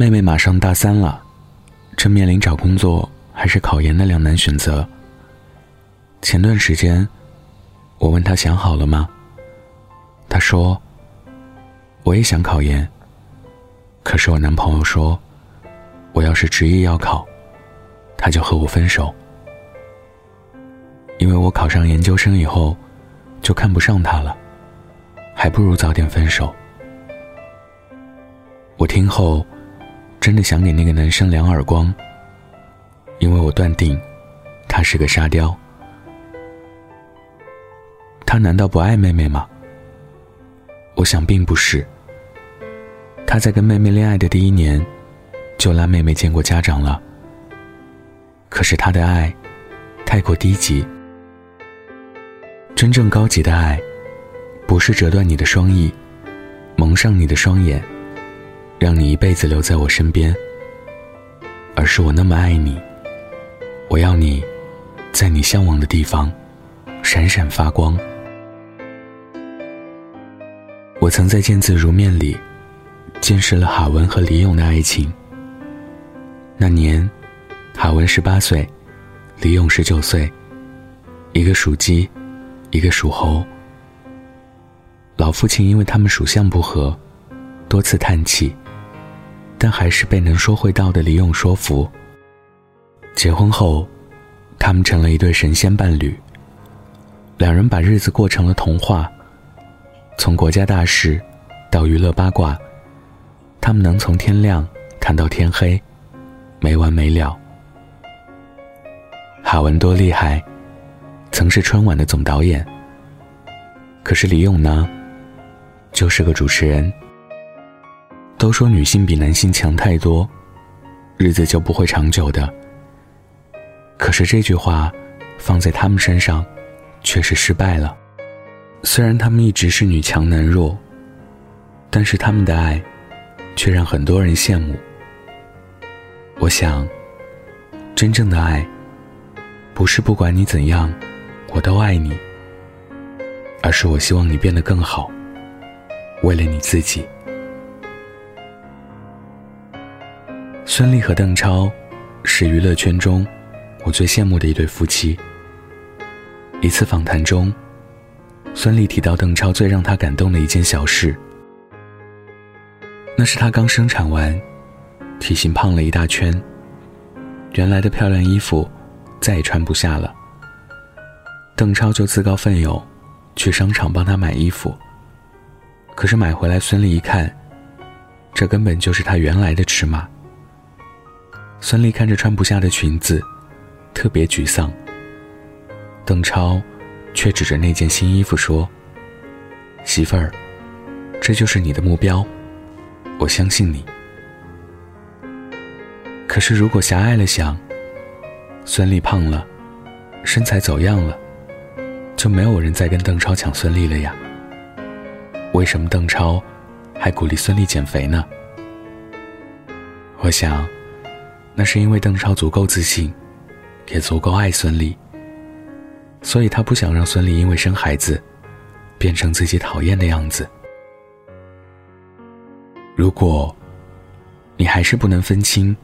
妹妹马上大三了，正面临找工作还是考研的两难选择。前段时间，我问她想好了吗？她说：“我也想考研。”可是我男朋友说：“我要是执意要考，他就和我分手，因为我考上研究生以后，就看不上他了，还不如早点分手。”我听后，真的想给那个男生两耳光，因为我断定，他是个沙雕。他难道不爱妹妹吗？我想并不是。他在跟妹妹恋爱的第一年，就拉妹妹见过家长了。可是他的爱，太过低级。真正高级的爱，不是折断你的双翼，蒙上你的双眼，让你一辈子留在我身边。而是我那么爱你，我要你，在你向往的地方，闪闪发光。我曾在《见字如面》里。见识了哈文和李咏的爱情。那年，哈文十八岁，李咏十九岁。一个属鸡，一个属猴。老父亲因为他们属相不合，多次叹气，但还是被能说会道的李咏说服。结婚后，他们成了一对神仙伴侣。两人把日子过成了童话，从国家大事到娱乐八卦。他们能从天亮谈到天黑，没完没了。哈文多厉害，曾是春晚的总导演。可是李咏呢，就是个主持人。都说女性比男性强太多，日子就不会长久的。可是这句话，放在他们身上，却是失败了。虽然他们一直是女强男弱，但是他们的爱。却让很多人羡慕。我想，真正的爱，不是不管你怎样，我都爱你，而是我希望你变得更好，为了你自己。孙俪和邓超是娱乐圈中我最羡慕的一对夫妻。一次访谈中，孙俪提到邓超最让她感动的一件小事。那是她刚生产完，体型胖了一大圈。原来的漂亮衣服再也穿不下了。邓超就自告奋勇去商场帮她买衣服。可是买回来，孙俪一看，这根本就是她原来的尺码。孙俪看着穿不下的裙子，特别沮丧。邓超却指着那件新衣服说：“媳妇儿，这就是你的目标。”我相信你。可是，如果狭隘了想，孙俪胖了，身材走样了，就没有人再跟邓超抢孙俪了呀？为什么邓超还鼓励孙俪减肥呢？我想，那是因为邓超足够自信，也足够爱孙俪，所以他不想让孙俪因为生孩子，变成自己讨厌的样子。如果，你还是不能分清，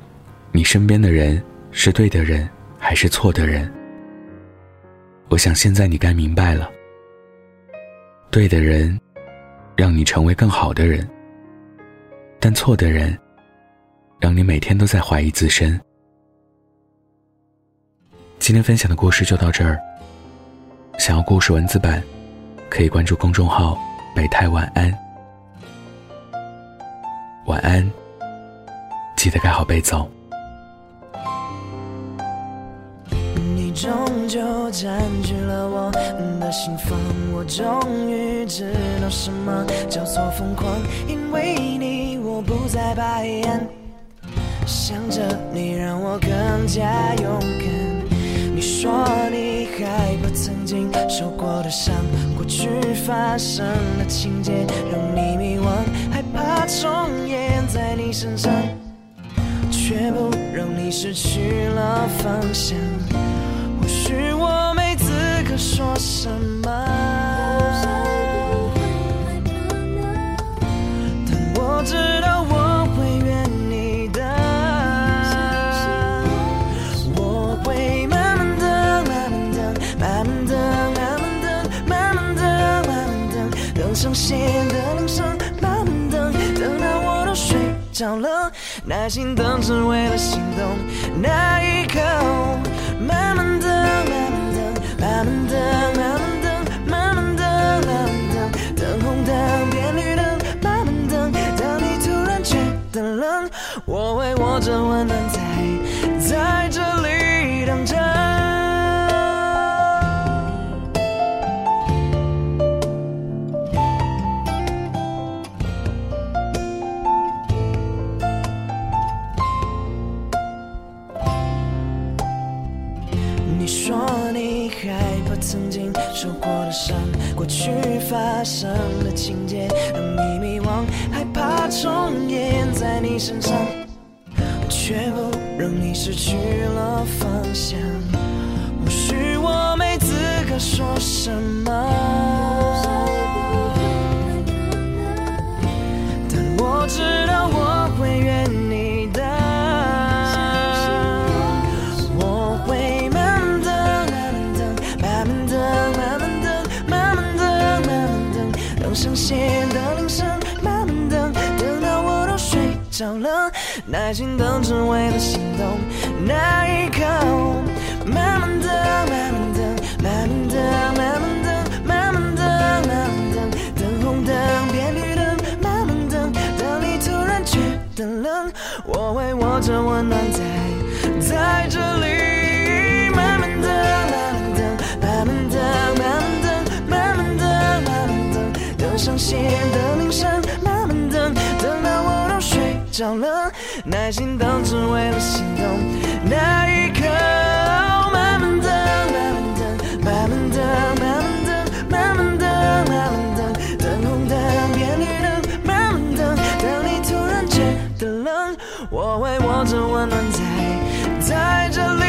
你身边的人是对的人还是错的人，我想现在你该明白了。对的人，让你成为更好的人；但错的人，让你每天都在怀疑自身。今天分享的故事就到这儿。想要故事文字版，可以关注公众号“北太晚安”。晚安，记得盖好被子。你终究占据了我的心房，我终于知道什么叫做疯狂。因为你，我不再白眼，想着你让我更加勇敢。你说你害怕曾经受过的伤，过去发生的情节让你迷惘，害怕重演。在你身上，却不让你失去了方向。着了，耐心等只为了心动那一刻。害怕曾经受过的伤，过去发生的情节让你迷惘，害怕重演在你身上，却不让你失去耐心等只为了心动那一刻。慢慢等，慢慢等，慢慢等，慢慢等，慢慢等，慢慢等，等红灯变绿灯，慢慢等，等你突然觉得冷，我会握着温暖在在这里。慢慢等，慢慢等，慢慢等，慢慢等，慢慢等，慢慢等，等上线的铃声，慢慢等，等到我都睡着了，耐心等，只为了心动。那一刻，慢慢的，慢慢的，慢慢的，慢慢的，慢慢的，慢慢的，等红灯变绿灯。慢慢等，等你突然觉得冷，我会握着温暖在在这里。